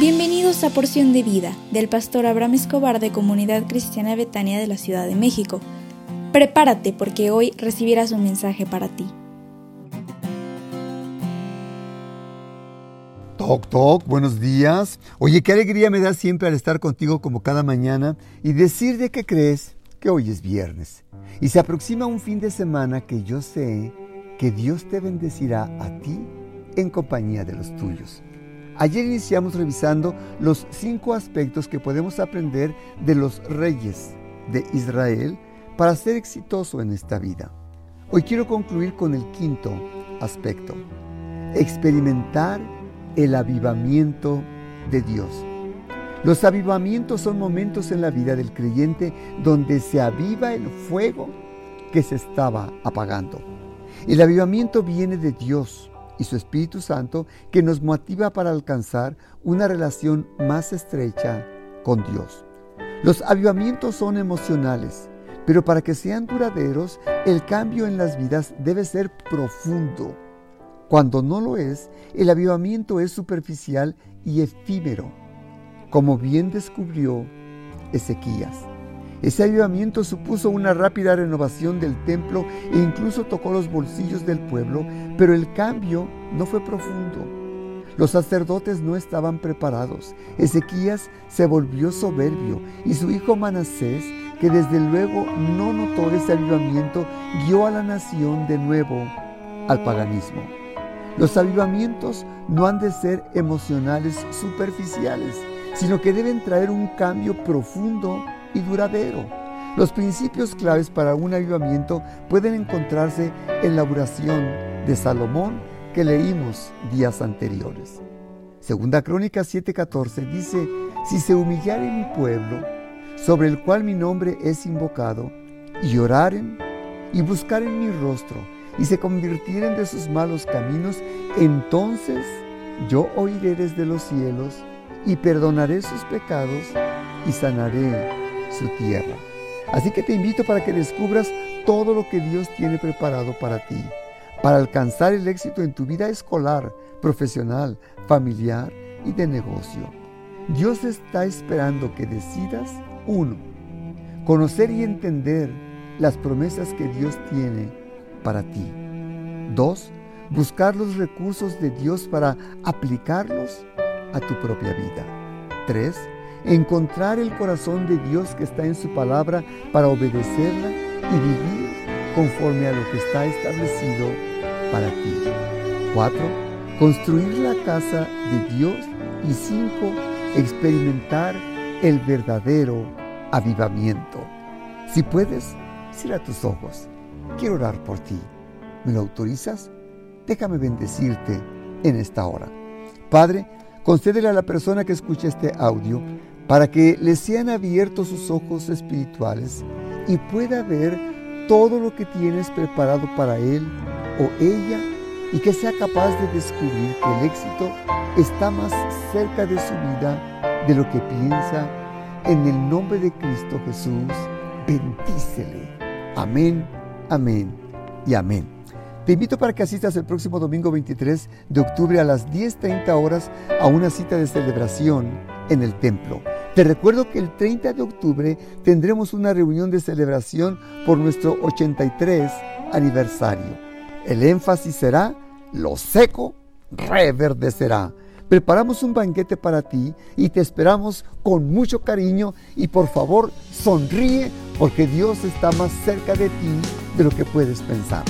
Bienvenidos a Porción de Vida del pastor Abraham Escobar de Comunidad Cristiana Betania de la Ciudad de México. Prepárate porque hoy recibirás un mensaje para ti. Toc, toc, buenos días. Oye, qué alegría me da siempre al estar contigo como cada mañana y decir de qué crees que hoy es viernes. Y se aproxima un fin de semana que yo sé que Dios te bendecirá a ti en compañía de los tuyos. Ayer iniciamos revisando los cinco aspectos que podemos aprender de los reyes de Israel para ser exitoso en esta vida. Hoy quiero concluir con el quinto aspecto, experimentar el avivamiento de Dios. Los avivamientos son momentos en la vida del creyente donde se aviva el fuego que se estaba apagando. El avivamiento viene de Dios y su Espíritu Santo que nos motiva para alcanzar una relación más estrecha con Dios. Los avivamientos son emocionales, pero para que sean duraderos, el cambio en las vidas debe ser profundo. Cuando no lo es, el avivamiento es superficial y efímero, como bien descubrió Ezequías. Ese avivamiento supuso una rápida renovación del templo e incluso tocó los bolsillos del pueblo, pero el cambio no fue profundo. Los sacerdotes no estaban preparados. Ezequías se volvió soberbio y su hijo Manasés, que desde luego no notó ese avivamiento, guió a la nación de nuevo al paganismo. Los avivamientos no han de ser emocionales superficiales, sino que deben traer un cambio profundo y duradero. Los principios claves para un avivamiento pueden encontrarse en la oración de Salomón que leímos días anteriores. Segunda Crónica 7:14 dice, si se humillare mi pueblo, sobre el cual mi nombre es invocado, y oraren y buscaren mi rostro, y se convirtieren de sus malos caminos, entonces yo oiré desde los cielos y perdonaré sus pecados y sanaré tierra. Así que te invito para que descubras todo lo que Dios tiene preparado para ti, para alcanzar el éxito en tu vida escolar, profesional, familiar y de negocio. Dios está esperando que decidas, uno, conocer y entender las promesas que Dios tiene para ti. Dos, buscar los recursos de Dios para aplicarlos a tu propia vida. Tres, encontrar el corazón de Dios que está en su palabra para obedecerla y vivir conforme a lo que está establecido para ti. 4. Construir la casa de Dios. Y 5. Experimentar el verdadero avivamiento. Si puedes, cierra tus ojos. Quiero orar por ti. ¿Me lo autorizas? Déjame bendecirte en esta hora. Padre, concédele a la persona que escucha este audio para que le sean abiertos sus ojos espirituales y pueda ver todo lo que tienes preparado para él o ella y que sea capaz de descubrir que el éxito está más cerca de su vida de lo que piensa. En el nombre de Cristo Jesús, bendícele. Amén, amén y amén. Te invito para que asistas el próximo domingo 23 de octubre a las 10.30 horas a una cita de celebración en el templo. Te recuerdo que el 30 de octubre tendremos una reunión de celebración por nuestro 83 aniversario. El énfasis será lo seco reverdecerá. Preparamos un banquete para ti y te esperamos con mucho cariño y por favor sonríe porque Dios está más cerca de ti de lo que puedes pensar.